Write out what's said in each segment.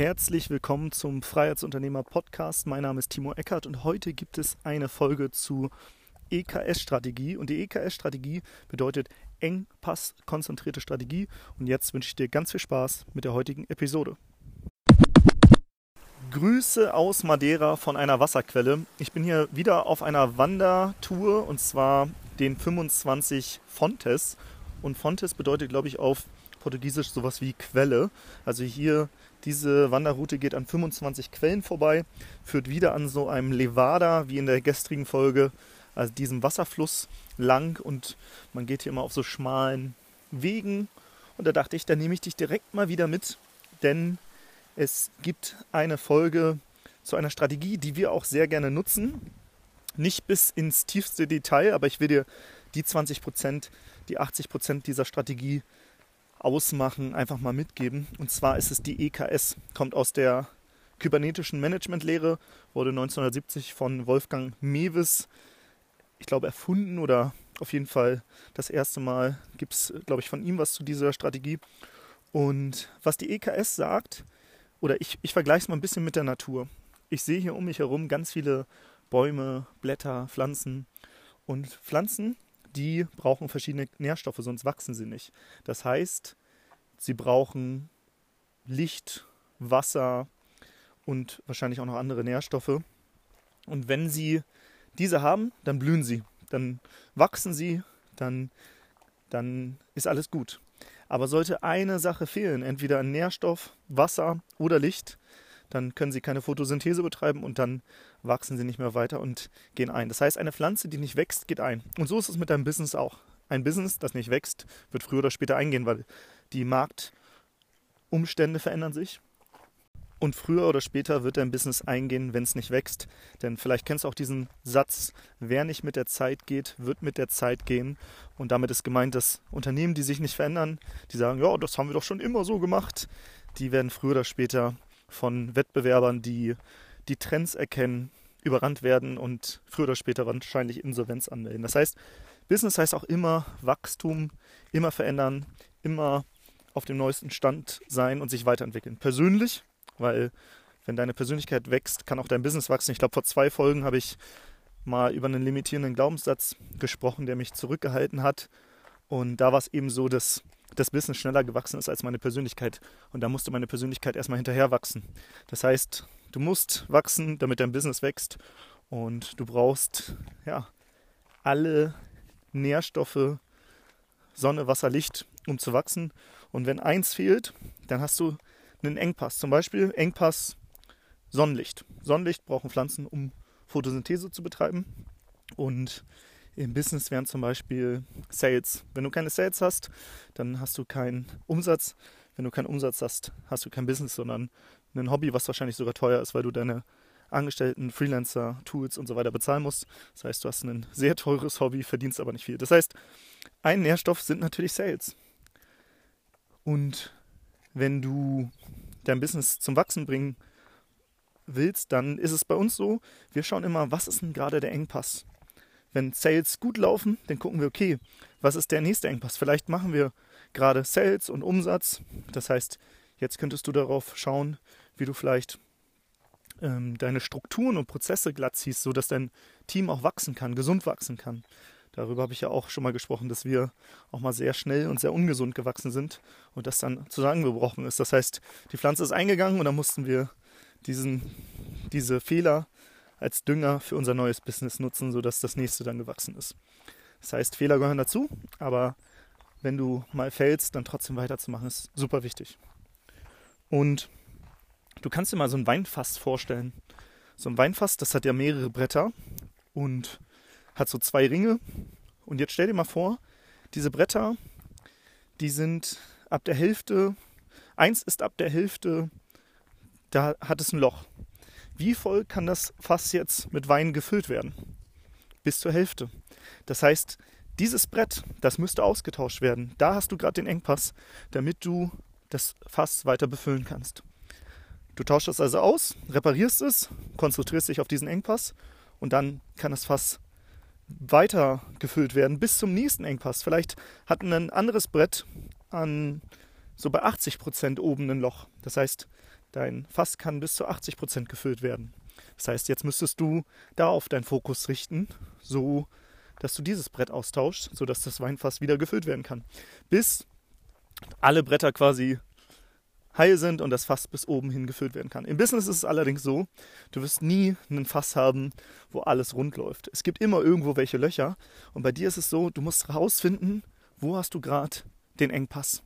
Herzlich willkommen zum Freiheitsunternehmer Podcast. Mein Name ist Timo Eckert und heute gibt es eine Folge zu EKS-Strategie. Und die EKS-Strategie bedeutet engpasskonzentrierte Strategie. Und jetzt wünsche ich dir ganz viel Spaß mit der heutigen Episode. Grüße aus Madeira von einer Wasserquelle. Ich bin hier wieder auf einer Wandertour und zwar den 25 Fontes. Und Fontes bedeutet, glaube ich, auf Portugiesisch sowas wie Quelle. Also hier diese Wanderroute geht an 25 Quellen vorbei, führt wieder an so einem Levada, wie in der gestrigen Folge, also diesem Wasserfluss lang und man geht hier immer auf so schmalen Wegen. Und da dachte ich, da nehme ich dich direkt mal wieder mit, denn es gibt eine Folge zu einer Strategie, die wir auch sehr gerne nutzen. Nicht bis ins tiefste Detail, aber ich will dir die 20 Prozent, die 80 Prozent dieser Strategie ausmachen, einfach mal mitgeben. Und zwar ist es die EKS, kommt aus der kybernetischen Managementlehre, wurde 1970 von Wolfgang Mewes, ich glaube, erfunden oder auf jeden Fall das erste Mal gibt es, glaube ich, von ihm was zu dieser Strategie. Und was die EKS sagt, oder ich, ich vergleiche es mal ein bisschen mit der Natur. Ich sehe hier um mich herum ganz viele Bäume, Blätter, Pflanzen. Und Pflanzen die brauchen verschiedene Nährstoffe, sonst wachsen sie nicht. Das heißt, sie brauchen Licht, Wasser und wahrscheinlich auch noch andere Nährstoffe. Und wenn sie diese haben, dann blühen sie, dann wachsen sie, dann, dann ist alles gut. Aber sollte eine Sache fehlen, entweder ein Nährstoff, Wasser oder Licht, dann können sie keine Photosynthese betreiben und dann wachsen sie nicht mehr weiter und gehen ein. Das heißt, eine Pflanze, die nicht wächst, geht ein. Und so ist es mit deinem Business auch. Ein Business, das nicht wächst, wird früher oder später eingehen, weil die Marktumstände verändern sich. Und früher oder später wird dein Business eingehen, wenn es nicht wächst. Denn vielleicht kennst du auch diesen Satz, wer nicht mit der Zeit geht, wird mit der Zeit gehen. Und damit ist gemeint, dass Unternehmen, die sich nicht verändern, die sagen, ja, das haben wir doch schon immer so gemacht, die werden früher oder später von Wettbewerbern, die die Trends erkennen, überrannt werden und früher oder später wahrscheinlich Insolvenz anmelden. Das heißt, Business heißt auch immer Wachstum, immer verändern, immer auf dem neuesten Stand sein und sich weiterentwickeln. Persönlich, weil wenn deine Persönlichkeit wächst, kann auch dein Business wachsen. Ich glaube, vor zwei Folgen habe ich mal über einen limitierenden Glaubenssatz gesprochen, der mich zurückgehalten hat. Und da war es eben so, dass das Business schneller gewachsen ist als meine Persönlichkeit. Und da musste meine Persönlichkeit erstmal hinterher wachsen. Das heißt, du musst wachsen, damit dein Business wächst. Und du brauchst ja alle Nährstoffe, Sonne, Wasser, Licht, um zu wachsen. Und wenn eins fehlt, dann hast du einen Engpass. Zum Beispiel Engpass Sonnenlicht. Sonnenlicht brauchen Pflanzen, um Photosynthese zu betreiben. Und im Business wären zum Beispiel Sales. Wenn du keine Sales hast, dann hast du keinen Umsatz. Wenn du keinen Umsatz hast, hast du kein Business, sondern ein Hobby, was wahrscheinlich sogar teuer ist, weil du deine Angestellten, Freelancer, Tools und so weiter bezahlen musst. Das heißt, du hast ein sehr teures Hobby, verdienst aber nicht viel. Das heißt, ein Nährstoff sind natürlich Sales. Und wenn du dein Business zum Wachsen bringen willst, dann ist es bei uns so, wir schauen immer, was ist denn gerade der Engpass? Wenn Sales gut laufen, dann gucken wir, okay, was ist der nächste Engpass? Vielleicht machen wir gerade Sales und Umsatz. Das heißt, jetzt könntest du darauf schauen, wie du vielleicht ähm, deine Strukturen und Prozesse glatt ziehst, sodass dein Team auch wachsen kann, gesund wachsen kann. Darüber habe ich ja auch schon mal gesprochen, dass wir auch mal sehr schnell und sehr ungesund gewachsen sind und das dann zusammengebrochen ist. Das heißt, die Pflanze ist eingegangen und dann mussten wir diesen, diese Fehler als Dünger für unser neues Business nutzen, sodass das nächste dann gewachsen ist. Das heißt, Fehler gehören dazu, aber wenn du mal fällst, dann trotzdem weiterzumachen, ist super wichtig. Und du kannst dir mal so ein Weinfass vorstellen. So ein Weinfass, das hat ja mehrere Bretter und hat so zwei Ringe. Und jetzt stell dir mal vor, diese Bretter, die sind ab der Hälfte, eins ist ab der Hälfte, da hat es ein Loch. Wie voll kann das Fass jetzt mit Wein gefüllt werden? Bis zur Hälfte. Das heißt, dieses Brett, das müsste ausgetauscht werden. Da hast du gerade den Engpass, damit du das Fass weiter befüllen kannst. Du tauschst es also aus, reparierst es, konzentrierst dich auf diesen Engpass und dann kann das Fass weiter gefüllt werden bis zum nächsten Engpass. Vielleicht hat ein anderes Brett an so bei 80 Prozent oben ein Loch. Das heißt, dein Fass kann bis zu 80 Prozent gefüllt werden. Das heißt, jetzt müsstest du darauf deinen Fokus richten, so dass du dieses Brett austauschst, sodass das Weinfass wieder gefüllt werden kann. Bis alle Bretter quasi heil sind und das Fass bis oben hin gefüllt werden kann. Im Business ist es allerdings so, du wirst nie ein Fass haben, wo alles rund läuft. Es gibt immer irgendwo welche Löcher und bei dir ist es so, du musst herausfinden, wo hast du gerade den Engpass?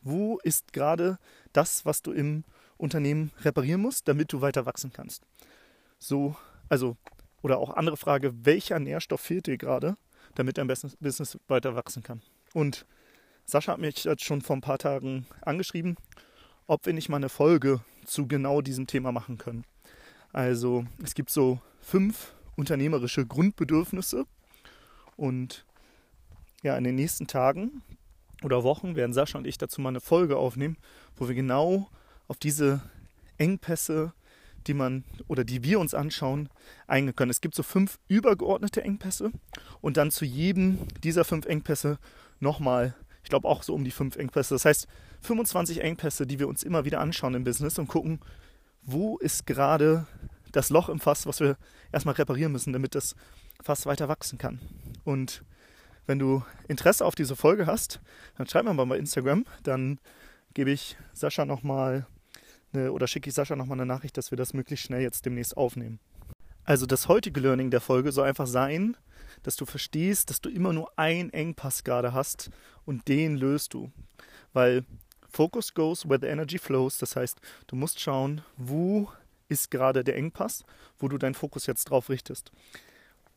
Wo ist gerade das, was du im Unternehmen reparieren musst, damit du weiter wachsen kannst? So, also, oder auch andere Frage, welcher Nährstoff fehlt dir gerade, damit dein Business weiter wachsen kann? Und Sascha hat mich jetzt schon vor ein paar Tagen angeschrieben ob wir nicht mal eine Folge zu genau diesem Thema machen können. Also es gibt so fünf unternehmerische Grundbedürfnisse und ja, in den nächsten Tagen oder Wochen werden Sascha und ich dazu mal eine Folge aufnehmen, wo wir genau auf diese Engpässe, die man oder die wir uns anschauen, eingehen können. Es gibt so fünf übergeordnete Engpässe und dann zu jedem dieser fünf Engpässe nochmal ich glaube auch so um die fünf Engpässe. Das heißt, 25 Engpässe, die wir uns immer wieder anschauen im Business und gucken, wo ist gerade das Loch im Fass, was wir erstmal reparieren müssen, damit das Fass weiter wachsen kann. Und wenn du Interesse auf diese Folge hast, dann schreib mir mal bei Instagram, dann gebe ich Sascha nochmal oder schicke ich Sascha nochmal eine Nachricht, dass wir das möglichst schnell jetzt demnächst aufnehmen. Also das heutige Learning der Folge soll einfach sein, dass du verstehst, dass du immer nur einen Engpass gerade hast und den löst du. Weil Focus goes where the energy flows. Das heißt, du musst schauen, wo ist gerade der Engpass, wo du deinen Fokus jetzt drauf richtest.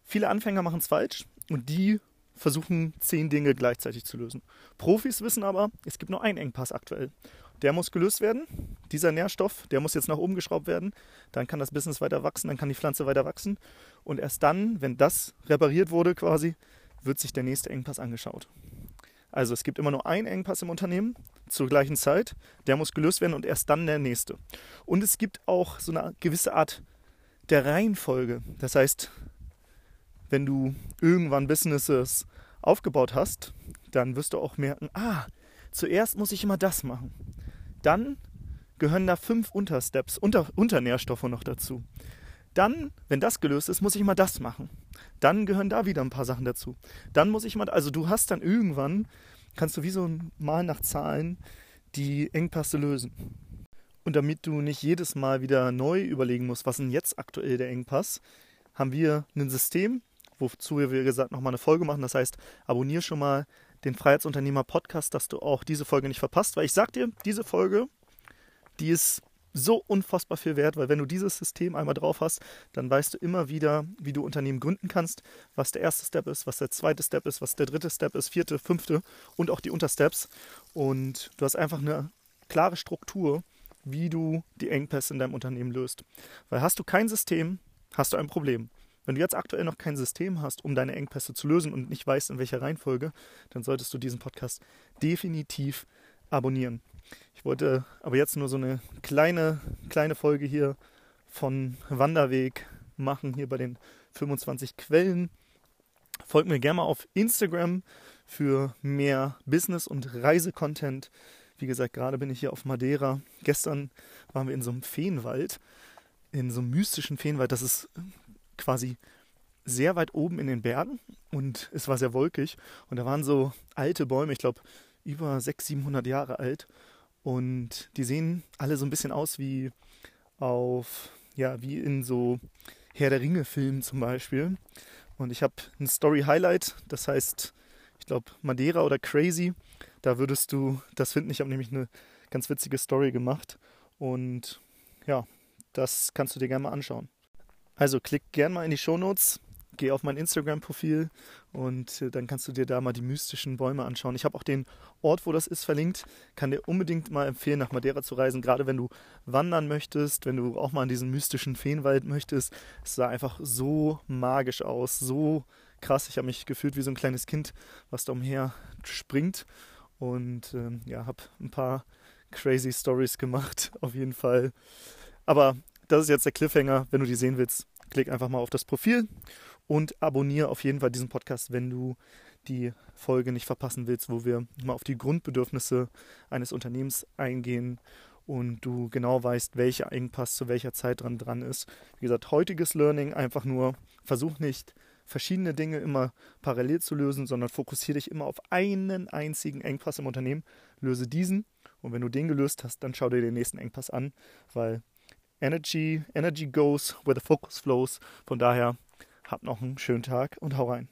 Viele Anfänger machen es falsch und die versuchen zehn Dinge gleichzeitig zu lösen. Profis wissen aber, es gibt nur einen Engpass aktuell. Der muss gelöst werden. Dieser Nährstoff, der muss jetzt nach oben geschraubt werden. Dann kann das Business weiter wachsen, dann kann die Pflanze weiter wachsen. Und erst dann, wenn das repariert wurde quasi, wird sich der nächste Engpass angeschaut. Also es gibt immer nur einen Engpass im Unternehmen zur gleichen Zeit. Der muss gelöst werden und erst dann der nächste. Und es gibt auch so eine gewisse Art der Reihenfolge. Das heißt, wenn du irgendwann Businesses aufgebaut hast, dann wirst du auch merken, ah, zuerst muss ich immer das machen. Dann gehören da fünf Untersteps, Unter, Unternährstoffe noch dazu. Dann, wenn das gelöst ist, muss ich mal das machen. Dann gehören da wieder ein paar Sachen dazu. Dann muss ich mal, also du hast dann irgendwann, kannst du wie so mal nach Zahlen die Engpasse lösen. Und damit du nicht jedes Mal wieder neu überlegen musst, was denn jetzt aktuell der Engpass, haben wir ein System, wozu wir, wie gesagt, nochmal eine Folge machen. Das heißt, abonniere schon mal den Freiheitsunternehmer Podcast, dass du auch diese Folge nicht verpasst, weil ich sag dir, diese Folge, die ist so unfassbar viel wert, weil wenn du dieses System einmal drauf hast, dann weißt du immer wieder, wie du Unternehmen gründen kannst, was der erste Step ist, was der zweite Step ist, was der dritte Step ist, vierte, fünfte und auch die Untersteps. Und du hast einfach eine klare Struktur, wie du die Engpässe in deinem Unternehmen löst. Weil hast du kein System, hast du ein Problem. Wenn du jetzt aktuell noch kein System hast, um deine Engpässe zu lösen und nicht weißt, in welcher Reihenfolge, dann solltest du diesen Podcast definitiv abonnieren. Ich wollte aber jetzt nur so eine kleine, kleine Folge hier von Wanderweg machen, hier bei den 25 Quellen. Folgt mir gerne mal auf Instagram für mehr Business- und Reisecontent. Wie gesagt, gerade bin ich hier auf Madeira. Gestern waren wir in so einem Feenwald, in so einem mystischen Feenwald. Das ist quasi sehr weit oben in den Bergen und es war sehr wolkig und da waren so alte Bäume, ich glaube über 600, 700 Jahre alt und die sehen alle so ein bisschen aus wie auf, ja, wie in so Herr der Ringe Filmen zum Beispiel. Und ich habe ein Story Highlight, das heißt, ich glaube Madeira oder Crazy. Da würdest du das finden. Ich habe nämlich eine ganz witzige Story gemacht und ja, das kannst du dir gerne mal anschauen. Also klick gerne mal in die Shownotes, geh auf mein Instagram-Profil und äh, dann kannst du dir da mal die mystischen Bäume anschauen. Ich habe auch den Ort, wo das ist, verlinkt. Kann dir unbedingt mal empfehlen, nach Madeira zu reisen, gerade wenn du wandern möchtest, wenn du auch mal in diesen mystischen Feenwald möchtest. Es sah einfach so magisch aus, so krass. Ich habe mich gefühlt wie so ein kleines Kind, was da umher springt. Und ähm, ja, habe ein paar crazy Stories gemacht, auf jeden Fall. Aber das ist jetzt der Cliffhanger. Wenn du die sehen willst, klick einfach mal auf das Profil und abonniere auf jeden Fall diesen Podcast, wenn du die Folge nicht verpassen willst, wo wir mal auf die Grundbedürfnisse eines Unternehmens eingehen und du genau weißt, welcher Engpass zu welcher Zeit dran dran ist. Wie gesagt, heutiges Learning einfach nur, versuch nicht verschiedene Dinge immer parallel zu lösen, sondern fokussiere dich immer auf einen einzigen Engpass im Unternehmen, löse diesen und wenn du den gelöst hast, dann schau dir den nächsten Engpass an, weil Energy, Energy goes where the focus flows. Von daher, hab noch einen schönen Tag und hau rein.